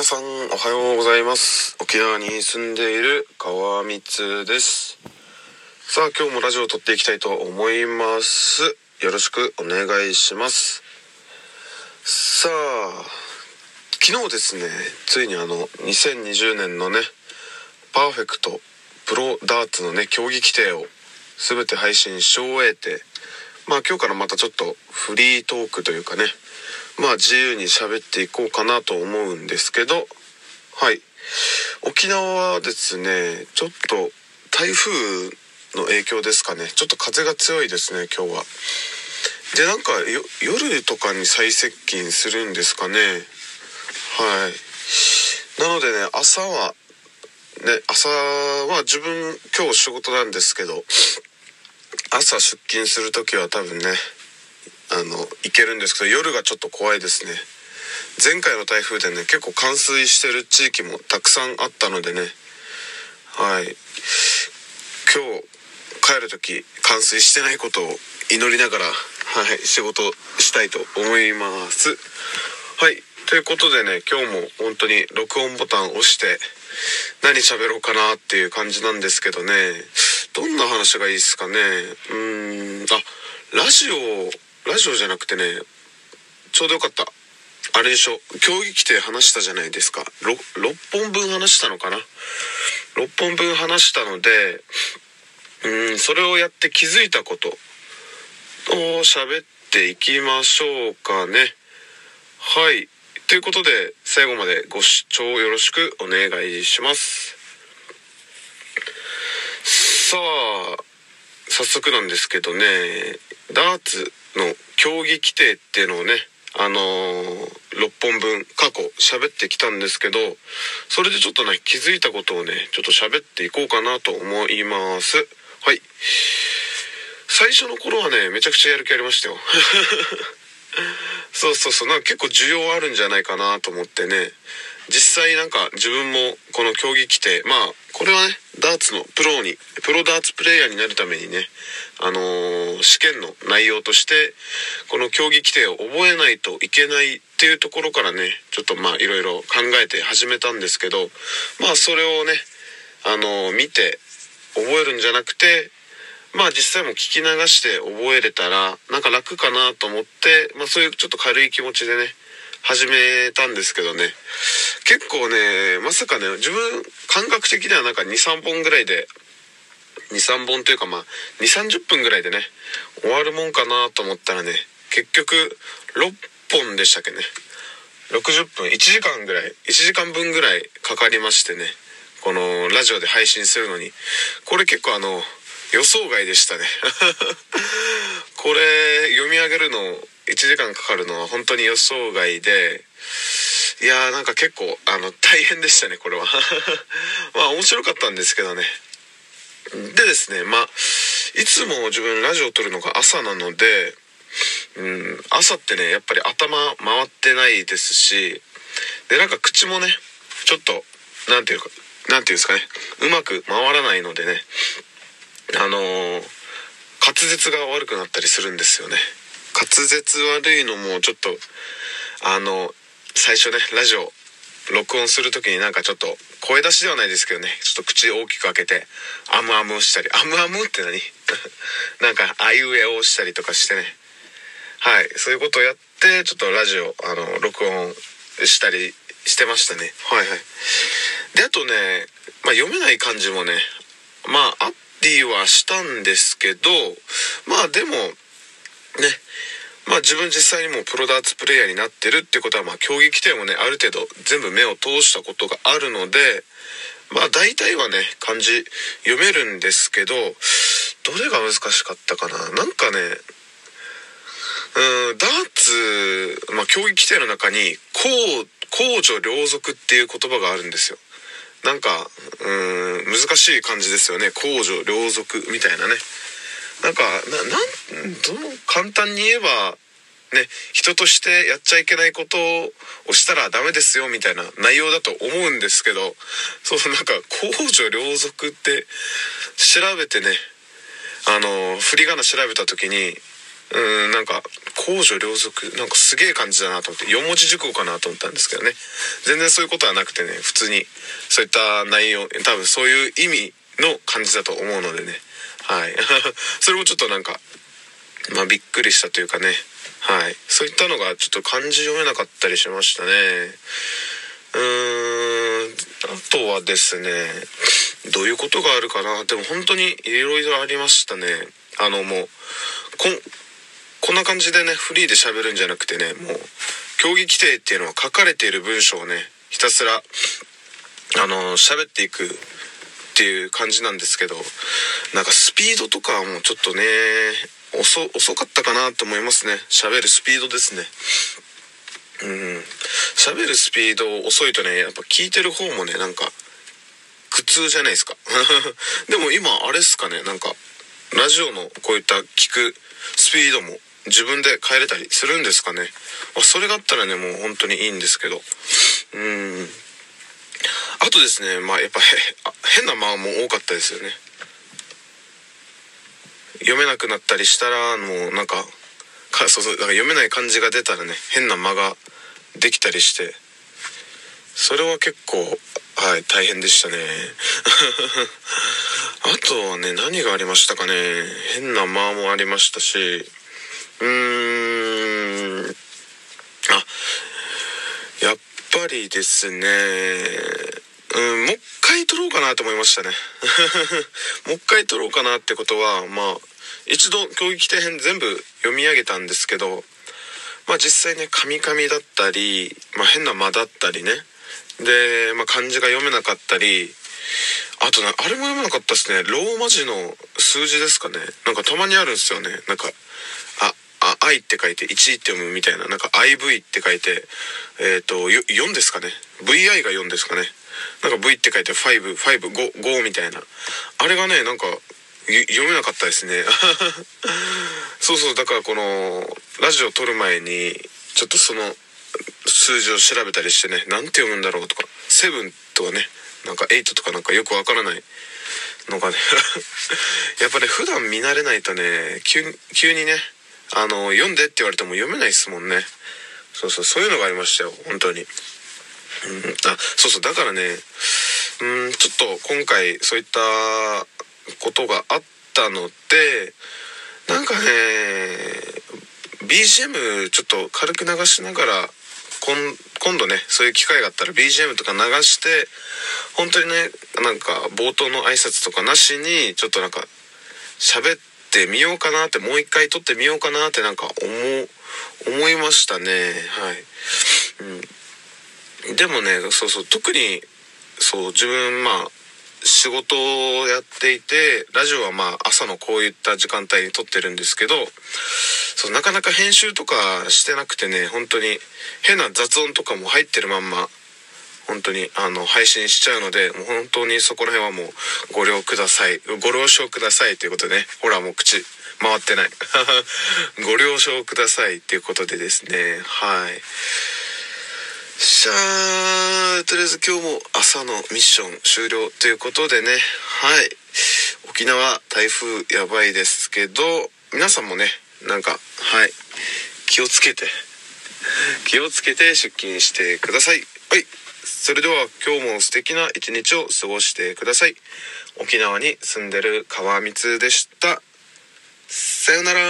皆さんおはようございます。沖縄に住んでいる川光です。さあ今日もラジオを撮っていきたいと思います。よろしくお願いします。さあ昨日ですねついにあの2020年のねパーフェクトプロダーツのね競技規定を全て配信し終えてまあ今日からまたちょっとフリートークというかねまあ自由に喋っていこうかなと思うんですけどはい。沖縄はですねちょっと台風の影響ですかね。ちょっと風が強いですね今日は。でなんか夜とかに最接近するんですかね。はい。なのでね朝はね朝は自分今日仕事なんですけど朝出勤する時は多分ねあの行けるんですけど夜がちょっと怖いですね。前回の台風でね結構冠水してる地域もたくさんあったのでね。はい。今日帰る時冠水してないことを祈りながらはい仕事したいと思います。はい。ということでね今日も本当に録音ボタンを押して何喋ろうかなっていう感じなんですけどね。どんな話がいいですかね。うーんあラジオラジオじゃなくてねちょうどよかった。あれでしょ。競技来て話したじゃないですか。6, 6本分話したのかな。6本分話したのでうんそれをやって気づいたことを喋っていきましょうかね。はい。ということで最後までご視聴よろしくお願いします。さあ早速なんですけどね。ダーツの競技規定っていうのをねあのー、6本分過去喋ってきたんですけどそれでちょっとね気づいたことをねちょっと喋っていこうかなと思います。はい。最初の頃はねめちゃくちゃやる気ありましたよ。そうそうそう。なんか結構需要あるんじゃないかなと思ってね。実際なんか自分もこの競技規定まあこれはねダーツのプロにプロダーツプレイヤーになるためにねあのー、試験の内容としてこの競技規定を覚えないといけないっていうところからねちょっとまあいろいろ考えて始めたんですけどまあそれをねあのー、見て覚えるんじゃなくてまあ実際も聞き流して覚えれたらなんか楽かなと思ってまあそういうちょっと軽い気持ちでね始めたんですけどね。結構ねまさかね自分感覚的にはなんか23本ぐらいで23本というかまあ2 3 0分ぐらいでね終わるもんかなと思ったらね結局6本でしたっけね。60分1時間ぐらい1時間分ぐらいかかりましてねこのラジオで配信するのに。これ結構あの予想外でしたね。これ読み上げるの1時間かかるのは本当に予想外でいやーなんか結構あの大変でしたねこれは。まあ面白かったんですけどね。でですねまあいつも自分ラジオを撮るのが朝なのでうん朝ってねやっぱり頭回ってないですしでなんか口もねちょっと何て言うか何て言うんですかねうまく回らないのでねあのー、滑舌が悪くなったりするんですよね。滑舌悪いのもちょっとあの最初ねラジオ録音する時になんかちょっと声出しではないですけどねちょっと口大きく開けてアムアムしたりアムアムって何？なんかあいうえをしたりとかしてね。はいそういうことをやってちょっとラジオあの録音したりしてましたね。はいはい。であとね、まあ、読めない漢字もねまああってはしたんですけどまあでもまあ自分実際にもプロダーツプレイヤーになってるってことはまあ競技規定もねある程度全部目を通したことがあるのでまあ大体はね漢字読めるんですけどどれが難しかったかな？なんかねうんダーツ、まあ、競技規定の中に公公序良俗っていう言葉があるんですよ。なんかうん難しい感じですよね。公序良俗みたいなね。なんかななんどの簡単に言えばね人としてやっちゃいけないことをしたらダメですよみたいな内容だと思うんですけどそうなんか公序良俗って調べてねあの振り仮名調べた時にうんなんか公序良俗なんかすげえ感じだなと思って4文字熟語かなと思ったんですけどね。全然そういうことはなくてね普通にそういった内容多分そういう意味の感じだと思うのでね。はい。それもちょっとなんかまあびっくりしたというかね。はい。そういったのがちょっと漢字読めなかったりしましたね。うーん。あとはですねどういうことがあるかな。でも本当にいろいろありましたね。あのもうこんこんな感じでねフリーで喋るんじゃなくてねもう競技規定っていうのは書かれている文章をねひたすらあの喋っていくっていう感じなんですけどなんかスピードとかもちょっとね遅遅かったかなと思いますね。喋るスピードですね。うん。喋るスピード遅いとねやっぱ聞いてる方もねなんか苦痛じゃないですか。でも今あれっすかねなんかラジオのこういった聞くスピードも自分で変えれたりするんですかね、あ、それがあったらねもう本当にいいんですけど。うん。あとですねまあやっぱ 変な間も多かったですよね。読めなくなったりしたらもうなんかかそうそうだから読めない漢字が出たらね変な間ができたりしてそれは結構はい大変でしたね。あとはね何がありましたかね。変な間もありましたしうーんあやっぱりですねうんもう一回撮ろうかなと思いましたね。もう一回撮ろうかなってことはまあ一度競技規定編全部読み上げたんですけどまあ実際ねカミカミだったり、まあ、変な間だったりねで、まあ、漢字が読めなかったりあとねあれも読めなかったですねローマ字の数字ですかねなんかたまにあるんですよねなんかああ、愛って書いて1って読むみたいな、なんか IV って書いて、えっ、ー、と、4ですかね。VI が4ですかね。なんか V って書いて、5、5、5みたいな。あれがね、なんか、読めなかったですね。そうそう、だからこの、ラジオ撮る前に、ちょっとその、数字を調べたりしてね、なんて読むんだろうとか、7とかね、なんか8とかなんかよくわからないのがね やっぱね、普段見慣れないとね、急急にね、あの、読んでって言われても読めないですもんね。そうそう、そういうのがありましたよ、本当に。うん、あ、そうそう、だからね、うん、ちょっと今回そういったことがあったので、なんかね、BGM ちょっと軽く流しながら、今度ね、そういう機会があったら BGM とか流して、本当にね、なんか冒頭の挨拶とかなしに、ちょっとなんか喋って、ってみようかなってもう一回撮ってみようかなってなんか思思いましたね。はい、うん、でもねそうそう特にそう自分まあ仕事をやっていてラジオはまあ朝のこういった時間帯に撮ってるんですけどそうなかなか編集とかしてなくてね本当に変な雑音とかも入ってるまんま本当にあの配信しちゃうのでもう本当にそこら辺はもうご了くださいご了承くださいということでねほらもう口回ってない。ご了承くださいっていうことでですねはい。しゃあとりあえず今日も朝のミッション終了ということでね。はい。沖縄台風やばいですけど皆さんもねなんかはい。気をつけて。気をつけて出勤してください。はい。それでは今日も素敵な一日を過ごしてください。沖縄に住んでる川光でした。さよなら